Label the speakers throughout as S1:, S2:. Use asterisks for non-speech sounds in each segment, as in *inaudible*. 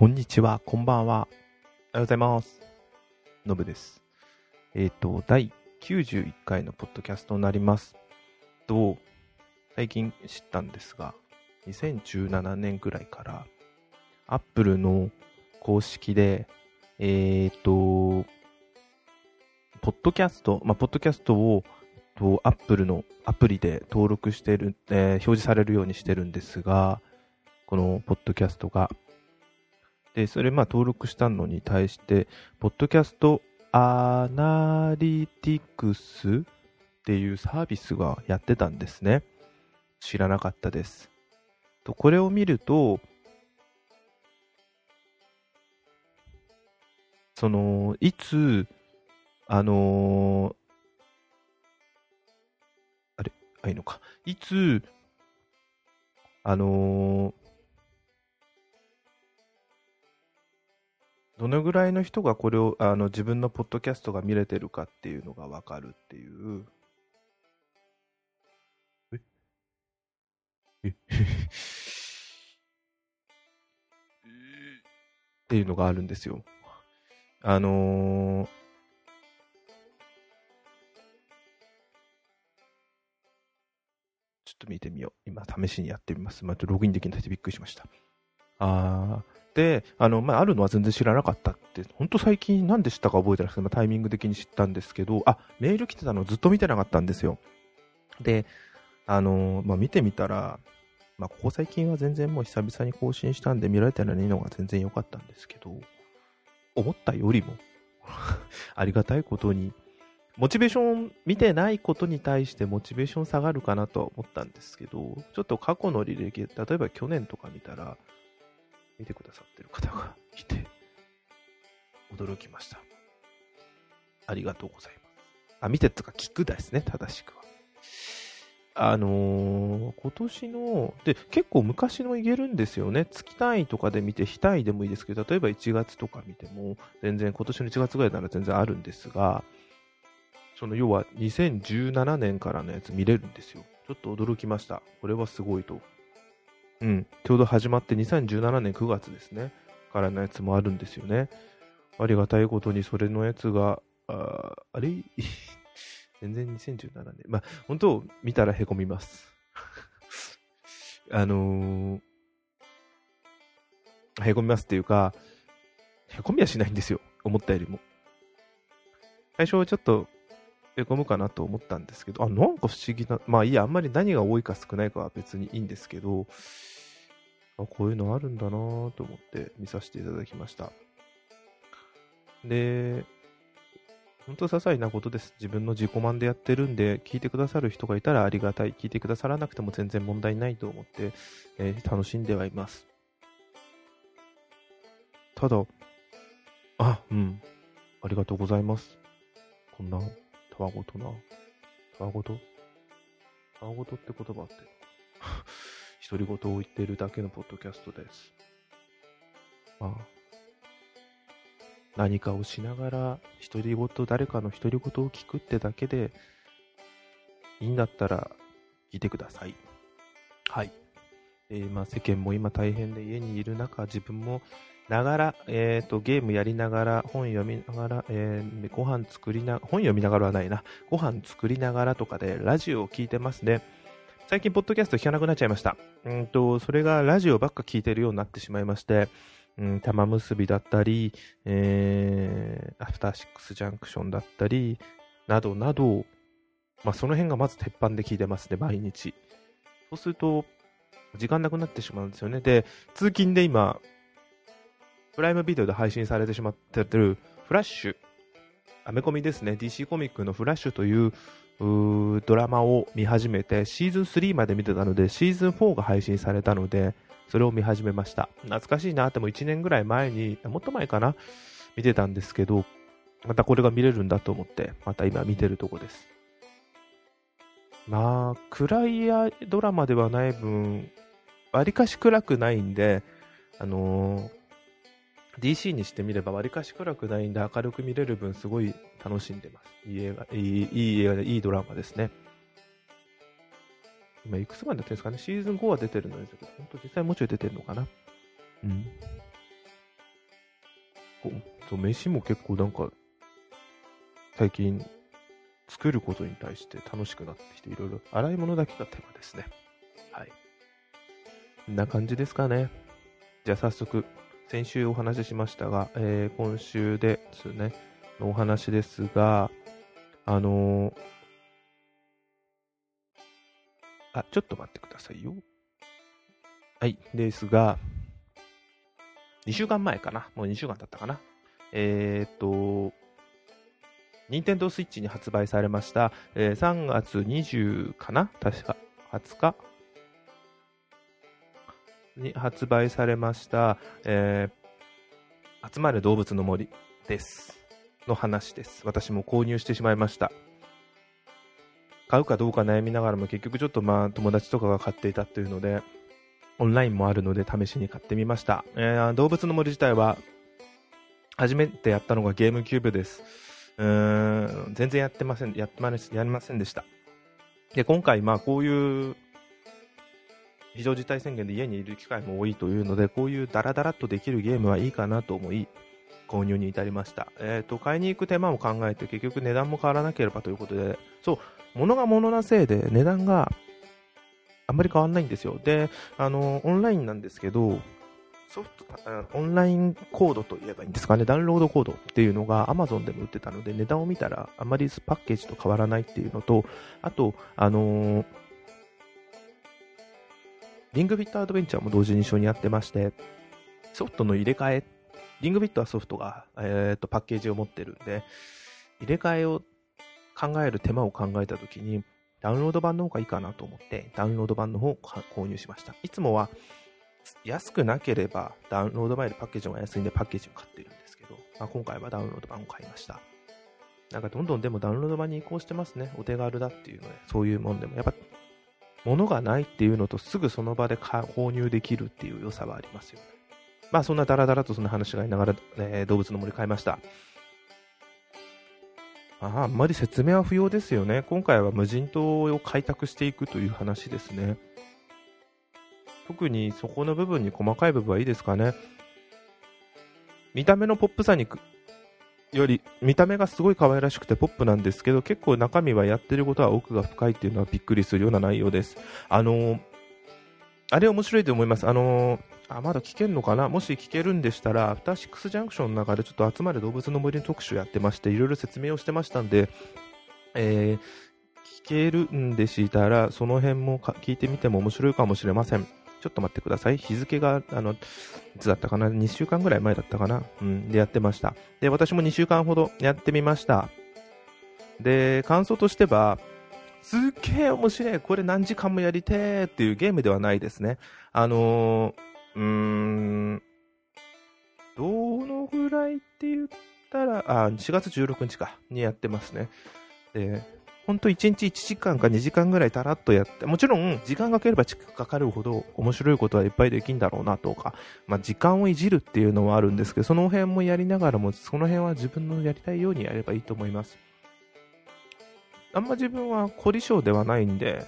S1: こんにちは、こんばんは。おはようございます。のぶです。えっ、と、第91回のポッドキャストになります。と、最近知ったんですが、2017年くらいから、アップルの公式で、えっ、と、ポッドキャスト、まあ、ポッドキャストを、と、アップルのアプリで登録してる、えー表示されるようにしてるんですが、このポッドキャストが。で、それまあ登録したのに対して、ポッドキャストアナリティクスっていうサービスがやってたんですね。知らなかったです。とこれを見ると、その、いつ、あのーあれ、あ、いいのか。いつ、あのーどのぐらいの人がこれを、あの、自分のポッドキャストが見れてるかっていうのがわかるっていう。ええっていうのがあるんですよ。あのーちょっと見てみよう。今、試しにやってみます。まあ、ちょっとログインできなくてびっくりしました。あー。で、あの、まあ、あるのは全然知らなかったって、本当最近なんで知ったか覚えてなくて、まあ、タイミング的に知ったんですけど、あ、メール来てたのずっと見てなかったんですよ。で、あの、まあ、見てみたら、まあ、ここ最近は全然もう久々に更新したんで見られたらいいのが全然良かったんですけど、思ったよりも、*laughs* ありがたいことに、モチベーション見てないことに対してモチベーション下がるかなとは思ったんですけど、ちょっと過去の履歴、例えば去年とか見たら、見てくださってる方がいて、驚きました。ありがとうございます。あ、見てとか聞くですね、正しくは。あのー今年の、で、結構昔の言えるんですよね。月単位とかで見て、非単位でもいいですけど、例えば1月とか見ても、全然今年の1月ぐらいなら全然あるんですが、その要は2017年からのやつ見れるんですよ。ちょっと驚きました。これはすごいと。うん。ちょうど始まって2017年9月ですね。からのやつもあるんですよね。ありがたいことにそれのやつが、ああれ？*laughs* 全然2017年。まあ、本当見たらへこみます。*laughs* あのー、へこみますっていうか、へこみはしないんですよ。思ったよりも。最初はちょっと、へこむかなと思ったんですけど、あ、なんか不思議な、まあいいや、あんまり何が多いか少ないかは別にいいんですけど、あこういうのあるんだなと思って見させていただきました。で、本当些細なことです。自分の自己満でやってるんで、聞いてくださる人がいたらありがたい。聞いてくださらなくても全然問題ないと思って、えー楽しんではいます。ただ、あ、うん。ありがとうございます。こんな、たわごとな。たわごと？たわごとって言葉って。*laughs* 独り言を言っているだけのポッドキャストです。まあ、何かをしながら、独り言、誰かの独り言を聞くってだけで、いいんだったら聞いてください。はい。えーまあ、世間も今大変で家にいる中、自分もながら、えー、とゲームやりながら、本読みながら、えーご飯作りな、本読みながらはないな、ご飯作りながらとかでラジオを聞いてますね。最近、ポッドキャスト聞かなくなっちゃいました。うんと、それがラジオばっか聞いてるようになってしまいまして、うん、玉結びだったり、えー、アフターシックスジャンクションだったり、などなど、まあ、その辺がまず鉄板で聞いてますね、毎日。そうすると、時間なくなってしまうんですよね。で、通勤で今、プライムビデオで配信されてしまってる、フラッシュ、アメコミですね、DC コミックのフラッシュというドラマを見始めて、シーズン3まで見てたので、シーズン4が配信されたので、それを見始めました。懐かしいなっても1年ぐらい前に、もっと前かな見てたんですけど、またこれが見れるんだと思って、また今見てるとこです。まあ、暗いドラマではない分、わりかし暗くないんで、あのー DC にしてみればわりかし暗くないんで明るく見れる分すごい楽しんでます。いい映画、いいいい映画でいいドラマですね。今いくつまでやってるんですかね？シーズン5は出てるのですけど、本当実際もうちょい出てるのかな？うん。こそう飯も結構なんか、最近、作ることに対して楽しくなってきて、いろいろ、洗い物だけが手間ですね。はい。こんな感じですかね。じゃあ早速、先週お話ししましたが、えー、今週ですね、のお話ですが、あのー、あ、ちょっと待ってくださいよ。はい、ですが、2週間前かな。もう2週間経ったかな。えー、っと、任天堂スイッチに発売されました、えー、3月20かな？確か、20日に発売されました、えー、集まる動物の森です。の話です。私も購入してしまいました。買うかどうか悩みながらも結局ちょっとまあ友達とかが買っていたっていうので、オンラインもあるので試しに買ってみました。えー、動物の森自体は初めてやったのがゲームキューブです。うーん、全然やってません、やってまやりませんでした。で、今回まあこういう非常事態宣言で家にいる機会も多いというので、こういうダラダラっとできるゲームはいいかなと思い、購入に至りました。えっ、ー、と、買いに行く手間を考えて結局値段も変わらなければということで、そう、物が物なせいで値段があんまり変わんないんですよ。で、あの、オンラインなんですけど、ソフト、オンラインコードと言えばいいんですかね、ダウンロードコードっていうのが Amazon でも売ってたので、値段を見たらあまりパッケージと変わらないっていうのと、あと、あのー、リングフィットアドベンチャーも同時に一緒にやってまして、ソフトの入れ替え、リングフィットはソフトが、えー、とパッケージを持ってるんで、入れ替えを考える手間を考えたときに、ダウンロード版の方がいいかなと思って、ダウンロード版の方を購入しました。いつもは安くなければダウンロード前でパッケージが安いんでパッケージを買ってるんですけど、まあ、今回はダウンロード版を買いました。なんかどんどんでもダウンロード版に移行してますね。お手軽だっていうので、そういうもんでも。やっぱ、物がないっていうのとすぐその場で購入できるっていう良さはありますよね。まあそんなダラダラとそんな話がありながら、えー、動物の森買いました。ああんまり説明は不要ですよね。今回は無人島を開拓していくという話ですね。特にそこの部分に細かい部分はいいですかね。見た目のポップさにより、見た目がすごい可愛らしくてポップなんですけど、結構中身はやってることは奥が深いっていうのはびっくりするような内容です。あのー、あれ面白いと思います。あのー、あ、まだ聞けるのかな？もし聞けるんでしたら、アフターシックスジャンクションの中でちょっと集まる動物の森の特集やってまして、いろいろ説明をしてましたんで、えー、聞けるんでしたら、その辺も聞いてみても面白いかもしれません。ちょっと待ってください。日付が、あの、いつだったかな ?2 週間ぐらい前だったかな？うん。で、やってました。で、私も2週間ほどやってみました。で、感想としては、すっげえ面白い。これ何時間もやりてーっていうゲームではないですね。あのー、うーん、どのぐらいって言ったら、あ、4月16日か、にやってますね。で、本当1日1時間か2時間ぐらいたらっとやって、もちろん時間かければかかるほど面白いことはいっぱいできんだろうなとか、まあ、時間をいじるっていうのはあるんですけど、その辺もやりながらも、その辺は自分のやりたいようにやればいいと思います。あんま自分は凝り性ではないんで、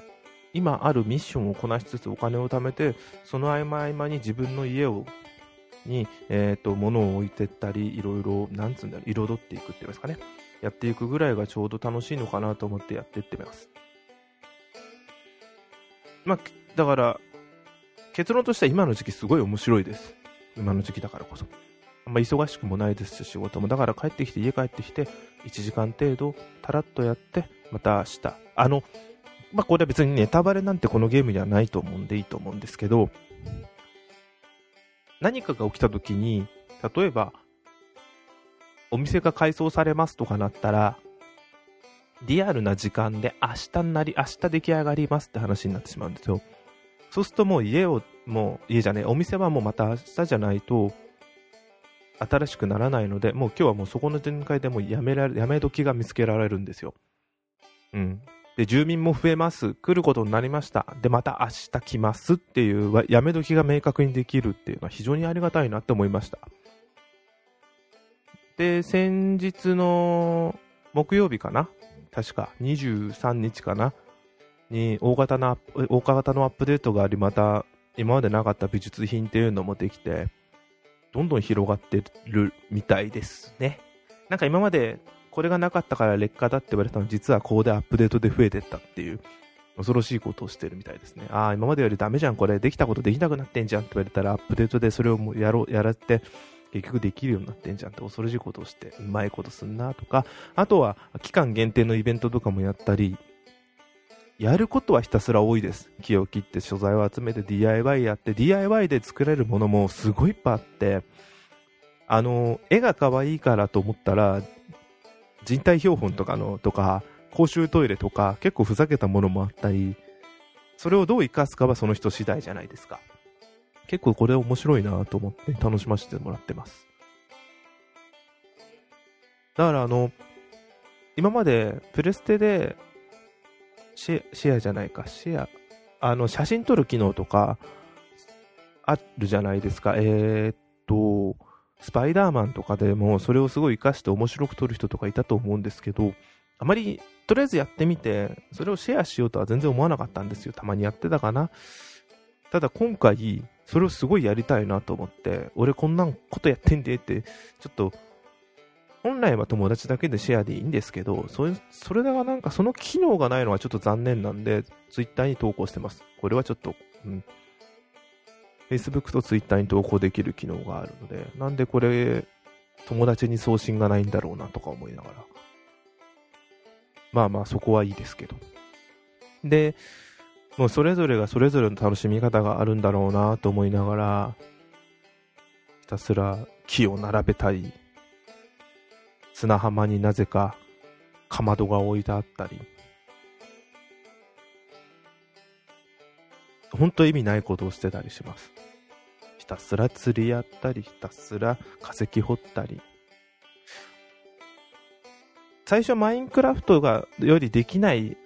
S1: 今あるミッションをこなしつつお金を貯めて、その合間合間に自分の家をに、えっ、ー、と、物を置いてったり、いろいろ、なんつうんだろ、彩っていくって言いますかね。やっていくぐらいがちょうど楽しいのかなと思ってやっていってます。まあ、だから、結論としては今の時期すごい面白いです。今の時期だからこそ。あんま忙しくもないですし、仕事も。だから帰ってきて、家帰ってきて、1時間程度、たらっとやって、また明日。あの、まあ、これは別にネタバレなんてこのゲームにはないと思うんでいいと思うんですけど、何かが起きた時に、例えば、お店が改装されますとかなったら、リアルな時間で明日になり、明日出来上がりますって話になってしまうんですよ。そうするともう家を、もう家じゃねえ、お店はもうまた明日じゃないと、新しくならないので、もう今日はもうそこの展開でもやめられ、やめ時が見つけられるんですよ。うん。で、住民も増えます。来ることになりました。で、また明日来ますっていう、やめ時が明確にできるっていうのは非常にありがたいなって思いました。で、先日の木曜日かな？確か23日かな？に大型な、大型のアップデートがあり、また今までなかった美術品っていうのもできて、どんどん広がってるみたいですね。なんか今までこれがなかったから劣化だって言われたの実はここでアップデートで増えてったっていう恐ろしいことをしてるみたいですね。ああ、今までよりダメじゃん、これできたことできなくなってんじゃんって言われたらアップデートでそれをもやろう、やらって結局できるようになってんじゃんって恐ろしいことをしてうまいことすんなとか、あとは期間限定のイベントとかもやったり、やることはひたすら多いです。木を切って素材を集めて DIY やって DIY で作れるものもすごいいっぱいあって、あの、絵が可愛いからと思ったら、人体標本とかの、とか、公衆トイレとか、結構ふざけたものもあったり、それをどう活かすかはその人次第じゃないですか。結構これ面白いなと思って楽しませてもらってます。だからあの、今までプレステでシェアじゃないか、シェア、あの、写真撮る機能とか、あるじゃないですか。えー、っと、スパイダーマンとかでも、それをすごい活かして面白く撮る人とかいたと思うんですけど、あまり、とりあえずやってみて、それをシェアしようとは全然思わなかったんですよ。たまにやってたかな。ただ今回、それをすごいやりたいなと思って、俺こんなことやってんでって、ちょっと本来は友達だけでシェアでいいんですけど、それ、それがなんかその機能がないのはちょっと残念なんで、ツイッターに投稿してます。これはちょっと、うん。Facebook とツイッターに投稿できる機能があるので、なんでこれ、友達に送信がないんだろうなとか思いながら。まあまあそこはいいですけど。で、もうそれぞれがそれぞれの楽しみ方があるんだろうなと思いながら、ひたすら木を並べたり、砂浜になぜかかまどが置いてあったり、本当意味ないことをしてたりします。ひたすら釣りやったり、ひたすら化石掘ったり。最初マインクラフトがよりできない、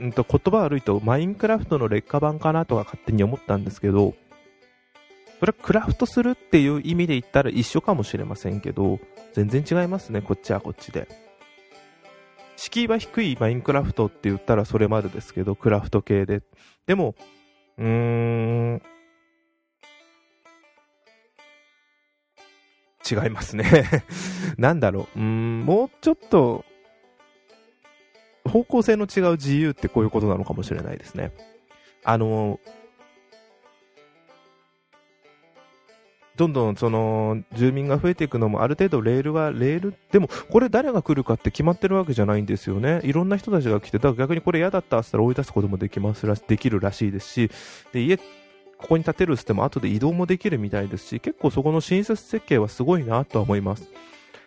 S1: うんと言葉悪いとマインクラフトの劣化版かなとか勝手に思ったんですけど、それはクラフトするっていう意味で言ったら一緒かもしれませんけど、全然違いますね、こっちはこっちで。敷居は低いマインクラフトって言ったらそれまでですけど、クラフト系で。でも、うーん、違いますね *laughs* なんだろう。うん、もうちょっと、方向性の違う自由ってこういうことなのかもしれないですね。あの、どんどんその住民が増えていくのもある程度レールはレールでもこれ誰が来るかって決まってるわけじゃないんですよね。いろんな人たちが来てだから逆にこれ嫌だったっったら追い出すこともできますらできるらしいですし。で家ここに建てるっつっても後で移動もできるみたいですし結構そこの親切設計はすごいなとは思います。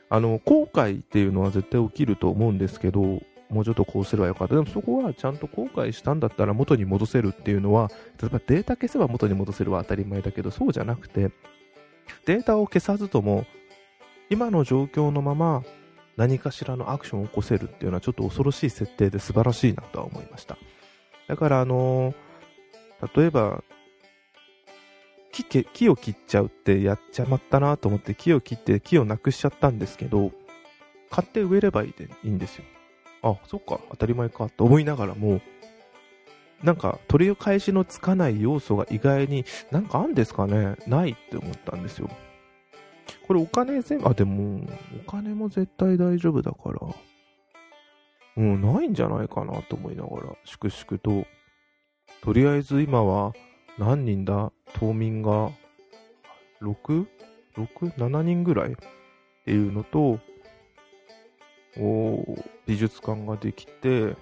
S1: あの後悔っていうのは絶対起きると思うんですけどもうちょっとこうすればよかった。でもそこはちゃんと後悔したんだったら元に戻せるっていうのは、例えばデータ消せば元に戻せるは当たり前だけど、そうじゃなくて、データを消さずとも、今の状況のまま何かしらのアクションを起こせるっていうのはちょっと恐ろしい設定で素晴らしいなとは思いました。だからあのー、例えば、木木を切っちゃうってやっちゃまったなと思って木を切って木をなくしちゃったんですけど、買って植えればいいでいいんですよ。あ、そっか、当たり前かと思いながらも、なんか取り返しのつかない要素が意外になんかあるんですかねないって思ったんですよ。これお金全部、あ、でも、お金も絶対大丈夫だから、うん、ないんじゃないかなと思いながら、粛々と。とりあえず今は何人だ？島民が 6?6?7 人ぐらいっていうのと、美術館ができて、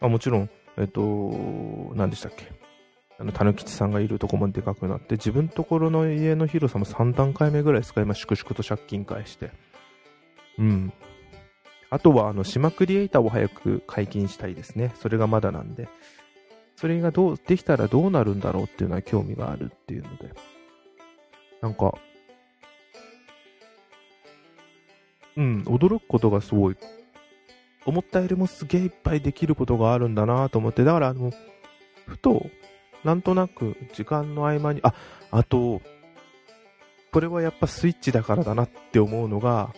S1: あもちろんえっと、何でしたっけ？あの、たぬきちさんがいるとこもでかくなって、自分ところの家の広さも3段階目ぐらいですか、今、粛々と借金返して。うん。あとは、あの、島クリエイターを早く解禁したいですね。それがまだなんで。それがどう、できたらどうなるんだろうっていうのは興味があるっていうので。なんか、うん、驚くことがすごい思ったよりもすげえいっぱいできることがあるんだなと思って、だからあの、ふと、なんとなく時間の合間に、あ、あと、これはやっぱスイッチだからだなって思うのが、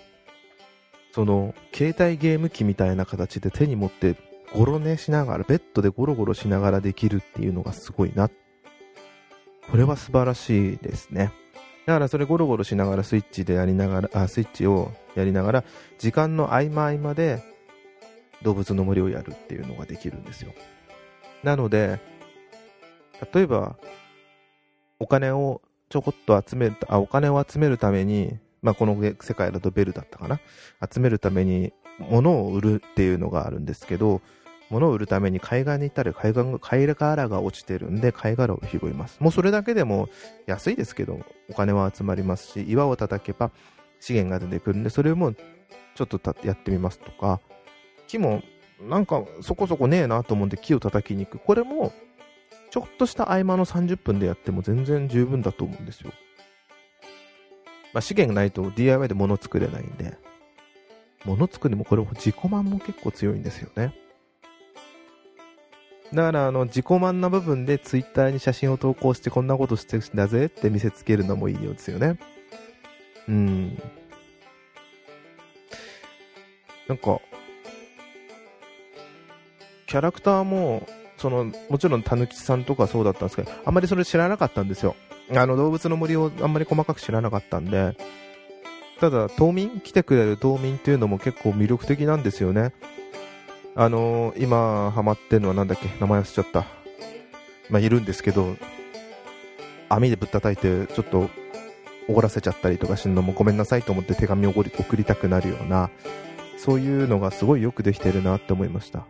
S1: その、携帯ゲーム機みたいな形で手に持ってゴロ寝しながら、ベッドでゴロゴロしながらできるっていうのがすごいな。これは素晴らしいですね。だからそれゴロゴロしながらスイッチでやりながら、あ、スイッチをやりながら、時間の合間合間で動物の森をやるっていうのができるんですよ。なので、例えば、お金をちょこっと集める、あ、お金を集めるために、まあ、この世界だとベルだったかな？集めるために物を売るっていうのがあるんですけど、物を売るために海岸に行ったら海岸が、貝殻が落ちてるんで貝殻を拾います。もうそれだけでも安いですけど、お金は集まりますし、岩を叩けば資源が出てくるんで、それもちょっとやってみますとか、木もなんかそこそこねえなと思うんで木を叩きに行く。これもちょっとした合間の30分でやっても全然十分だと思うんですよ。まあ、資源がないと DIY で物作れないんで、物作りもこれも自己満も結構強いんですよね。だからあの自己満な部分で Twitter に写真を投稿してこんなことしてんだぜって見せつけるのもいいようですよね。うん。なんか、キャラクターもその、もちろんたぬきさんとかそうだったんですけど、あんまりそれ知らなかったんですよ。あの、動物の森をあんまり細かく知らなかったんで、ただ、島民来てくれる島民っていうのも結構魅力的なんですよね。あのー、今ハマってるのはなんだっけ？名前忘れちゃった。まあ、いるんですけど、網でぶったたいて、ちょっと、怒らせちゃったりとかするのもごめんなさいと思って手紙を送りたくなるような、そういうのがすごいよくできてるなって思いました。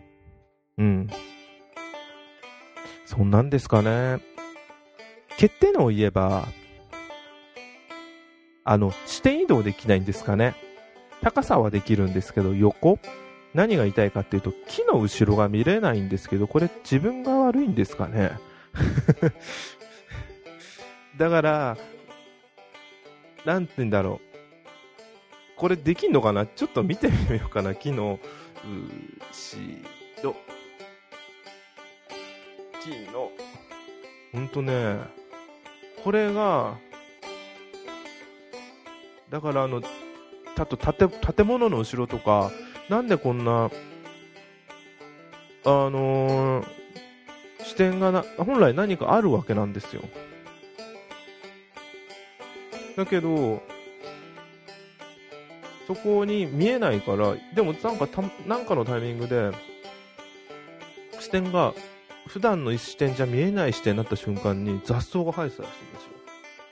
S1: うん。そんなんですかね。欠点を言えば、あの、視点移動できないんですかね。高さはできるんですけど、横何が言いたいかっていうと、木の後ろが見れないんですけど、これ自分が悪いんですかね。*laughs* だから、なんて言うんだろう。これできんのかな？ちょっと見てみようかな。木の後ろ。金の、ほんとね、これが、だからあの、たと建建物の後ろとか、なんでこんな、あのー、視点がな、本来何かあるわけなんですよ。だけど、そこに見えないから、でもなんかた、なんかのタイミングで、視点が普段の視点じゃ見えない視点になった瞬間に雑草が生えてたらしいんですよ。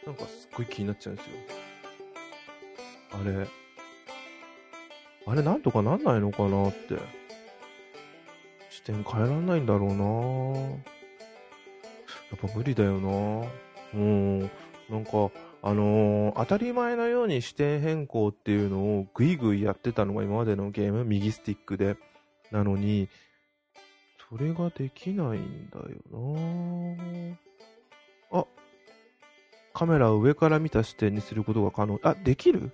S1: なんかすっごい気になっちゃうんですよ。あれ、あれなんとかなんないのかなって。視点変えらんないんだろうなやっぱ無理だよなうん。なんか、あのー、当たり前のように視点変更っていうのをぐいぐいやってたのが今までのゲーム、右スティックで。なのに、それができないんだよなあ、カメラを上から見た視点にすることが可能。あ、できる？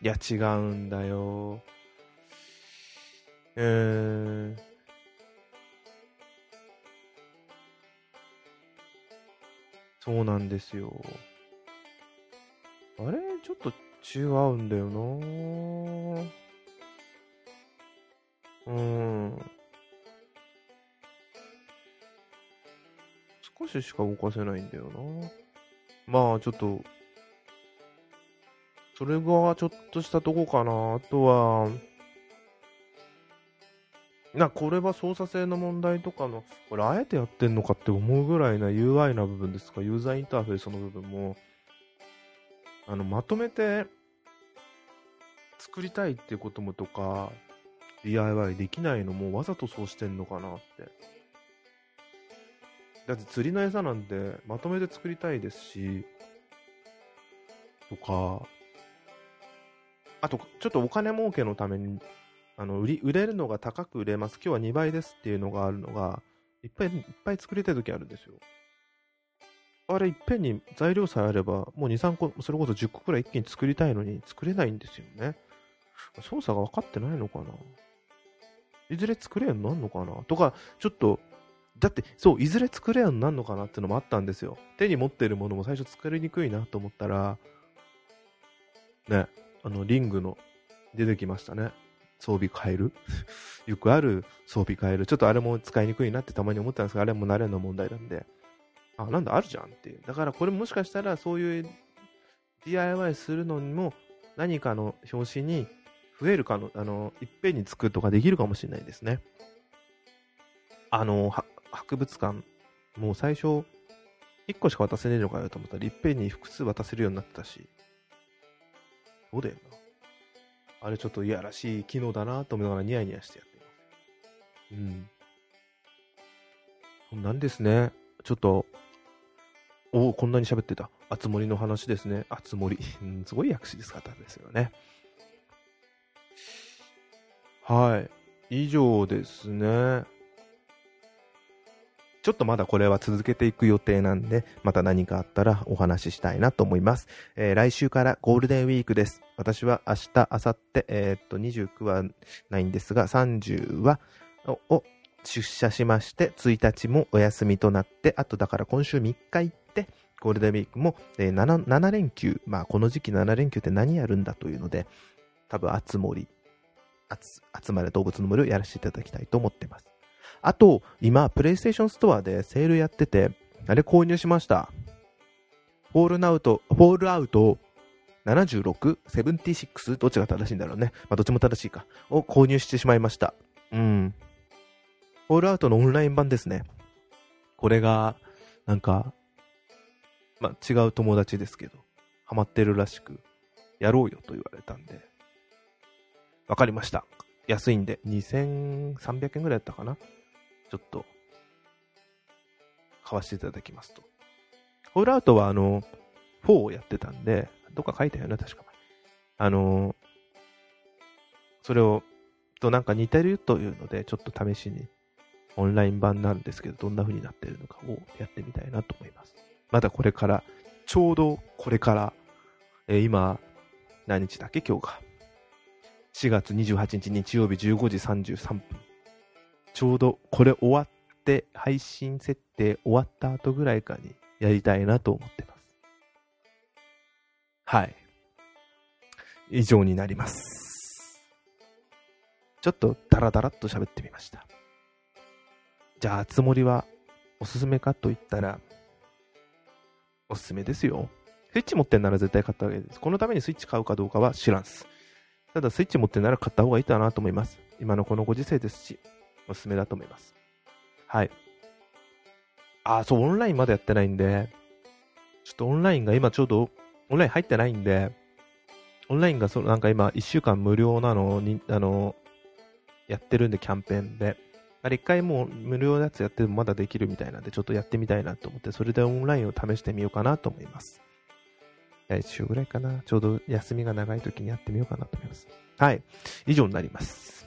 S1: いや、違うんだよ。えー、そうなんですよ。あれ？ちょっと違うんだよなうん。少ししか動かせないんだよなまあ、ちょっと、それがちょっとしたとこかな。あとは、な、これは操作性の問題とかの、これあえてやってんのかって思うぐらいな UI な部分ですか、ユーザーインターフェースの部分も、あの、まとめて作りたいっていうこともとか、DIY できないのもわざとそうしてんのかなって。だって釣りの餌なんてまとめて作りたいですし、とか、あと、ちょっとお金儲けのために、あの、売り、売れるのが高く売れます。今日は2倍ですっていうのがあるのが、いっぱいいっぱい作りたい時あるんですよ。あれいっぺんに材料さえあれば、もう2、3個、それこそ10個くらい一気に作りたいのに作れないんですよね。操作が分かってないのかないずれ作れるようになるのかなとか、ちょっと、だって、そう、いずれ作れるようになるのかなってのもあったんですよ。手に持ってるものも最初作りにくいなと思ったら、ね、あの、リングの、出てきましたね。装備変える？*laughs* よくある装備変える。ちょっとあれも使いにくいなってたまに思ったんですが、あれも慣れの問題なんで、あ、なんだ、あるじゃんっていう。だからこれもしかしたらそういう DIY するのにも何かの表紙に増えるかの、あの、いっぺんに作るとかできるかもしれないですね。あの、博物館、もう最初、1個しか渡せねえのかよと思ったら、いっぺんに複数渡せるようになってたし、そうだよな。あれちょっといやらしい機能だなと思いながらニヤニヤしてやってます。うん。なんですね。ちょっと、おお、こんなに喋ってた。あつ森の話ですね。あつ森。すごい訳し方ですよね。はい。以上ですね。ちょっとまだこれは続けていく予定なんで、また何かあったらお話ししたいなと思います。えー、来週からゴールデンウィークです。私は明日、明後日、えー、っと、29はないんですが、30は、を出社しまして、1日もお休みとなって、あとだから今週3日行って、ゴールデンウィークも、え、7, 7連休、まあこの時期7連休って何やるんだというので、多分、あつ森、あつまれどうぶつの森をやらせていただきたいと思ってます。あと、今、プレイステーションストアでセールやってて、あれ購入しました。フォールナウト、フォールアウト 76? 76? どっちが正しいんだろうね。まあ、どっちも正しいか。を購入してしまいました。うん。フォールアウトのオンライン版ですね。これが、なんか、まあ、違う友達ですけど、ハマってるらしく、やろうよと言われたんで、わかりました。安いんで、2300円ぐらいだったかなちょっと、買わせていただきますと。ホールアウトはあの、4をやってたんで、どっか書いたよね、確か。あの、それを、となんか似てるというので、ちょっと試しに、オンライン版なんですけど、どんな風になってるのかをやってみたいなと思います。まだこれから、ちょうどこれから、えー、今、何日だっけ？今日が。4月28日日曜日15時33分。ちょうどこれ終わって、配信設定終わった後ぐらいかにやりたいなと思ってます。はい。以上になります。ちょっとダラダラっと喋ってみました。じゃあ、つ森はおすすめかと言ったら、おすすめですよ。スイッチ持ってんなら絶対買ったわけです。このためにスイッチ買うかどうかは知らんす。ただスイッチ持ってんなら買った方がいいかなと思います。今のこのご時世ですし。おすすめだと思います。はい。あ、そう、オンラインまだやってないんで、ちょっとオンラインが今ちょうど、オンライン入ってないんで、オンラインがそなんか今1週間無料なのに、あの、やってるんで、キャンペーンで。あれ一回もう無料のやつやってもまだできるみたいなんで、ちょっとやってみたいなと思って、それでオンラインを試してみようかなと思います。来週ぐらいかな。ちょうど休みが長い時にやってみようかなと思います。はい。以上になります。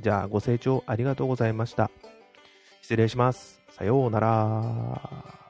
S1: じゃあ、ご清聴ありがとうございました。失礼します。さようなら。